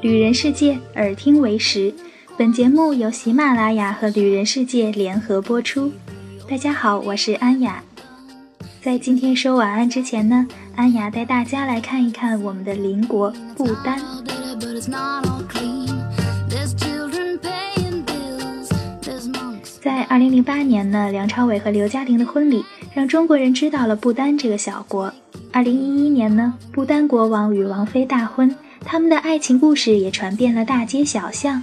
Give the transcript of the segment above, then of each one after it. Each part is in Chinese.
旅人世界，耳听为实。本节目由喜马拉雅和旅人世界联合播出。大家好，我是安雅。在今天说晚安之前呢，安雅带大家来看一看我们的邻国不丹。在二零零八年呢，梁朝伟和刘嘉玲的婚礼让中国人知道了不丹这个小国。二零一一年呢，不丹国王与王妃大婚，他们的爱情故事也传遍了大街小巷。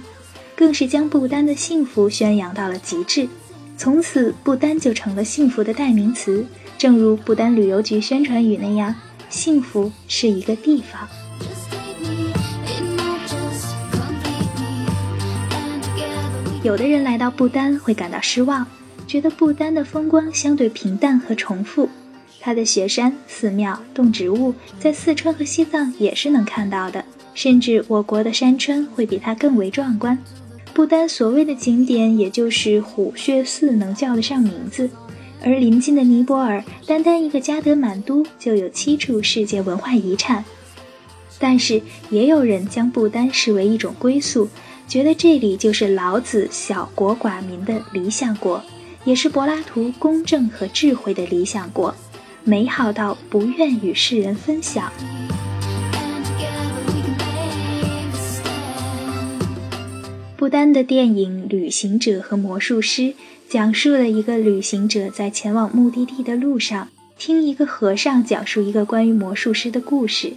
更是将不丹的幸福宣扬到了极致，从此不丹就成了幸福的代名词。正如不丹旅游局宣传语那样，幸福是一个地方。有的人来到不丹会感到失望，觉得不丹的风光相对平淡和重复。它的雪山、寺庙、动植物，在四川和西藏也是能看到的，甚至我国的山川会比它更为壮观。不丹所谓的景点，也就是虎穴寺能叫得上名字，而临近的尼泊尔，单单一个加德满都就有七处世界文化遗产。但是，也有人将不丹视为一种归宿，觉得这里就是老子“小国寡民”的理想国，也是柏拉图公正和智慧的理想国，美好到不愿与世人分享。不丹的电影《旅行者和魔术师》讲述了一个旅行者在前往目的地的路上，听一个和尚讲述一个关于魔术师的故事。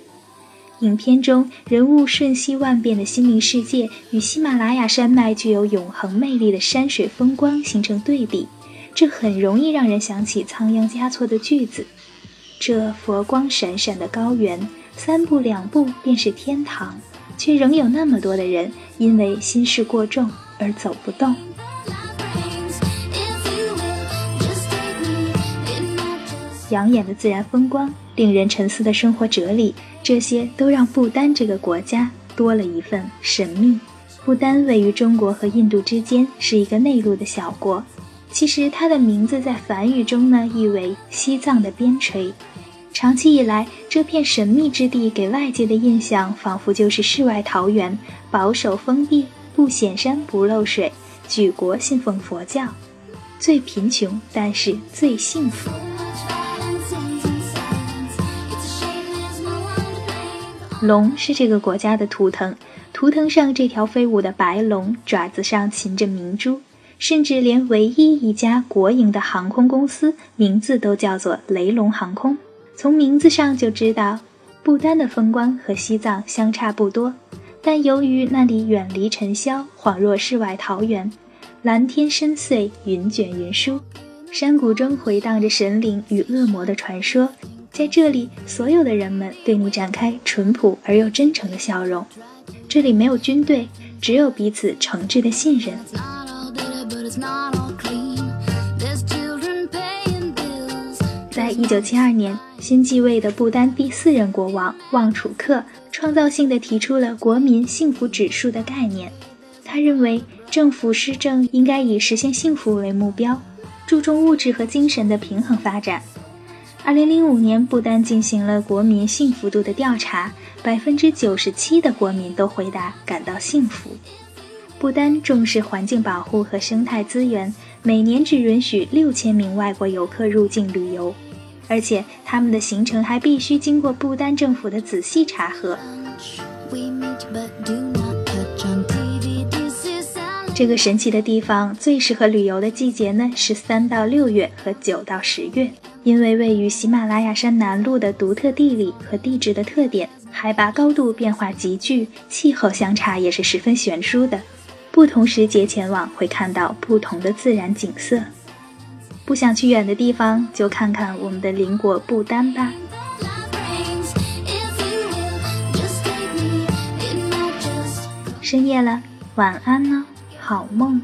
影片中人物瞬息万变的心灵世界与喜马拉雅山脉具有永恒魅力的山水风光形成对比，这很容易让人想起仓央嘉措的句子：“这佛光闪闪的高原，三步两步便是天堂。”却仍有那么多的人因为心事过重而走不动。养眼的自然风光，令人沉思的生活哲理，这些都让不丹这个国家多了一份神秘。不丹位于中国和印度之间，是一个内陆的小国。其实它的名字在梵语中呢，意为西藏的边陲。长期以来，这片神秘之地给外界的印象，仿佛就是世外桃源，保守封闭，不显山不漏水，举国信奉佛教，最贫穷但是最幸福。龙是这个国家的图腾，图腾上这条飞舞的白龙，爪子上擒着明珠，甚至连唯一一家国营的航空公司名字都叫做雷龙航空。从名字上就知道，不丹的风光和西藏相差不多，但由于那里远离尘嚣，恍若世外桃源，蓝天深邃，云卷云舒，山谷中回荡着神灵与恶魔的传说。在这里，所有的人们对你展开淳朴而又真诚的笑容。这里没有军队，只有彼此诚挚的信任。在一九七二年，新继位的不丹第四任国王旺楚克创造性地提出了国民幸福指数的概念。他认为，政府施政应该以实现幸福为目标，注重物质和精神的平衡发展。二零零五年，不丹进行了国民幸福度的调查，百分之九十七的国民都回答感到幸福。不丹重视环境保护和生态资源，每年只允许六千名外国游客入境旅游。而且他们的行程还必须经过不丹政府的仔细查核。这个神奇的地方最适合旅游的季节呢是三到六月和九到十月，因为位于喜马拉雅山南麓的独特地理和地质的特点，海拔高度变化急剧，气候相差也是十分悬殊的。不同时节前往会看到不同的自然景色。不想去远的地方，就看看我们的邻国不丹吧。深夜了，晚安呢，好梦。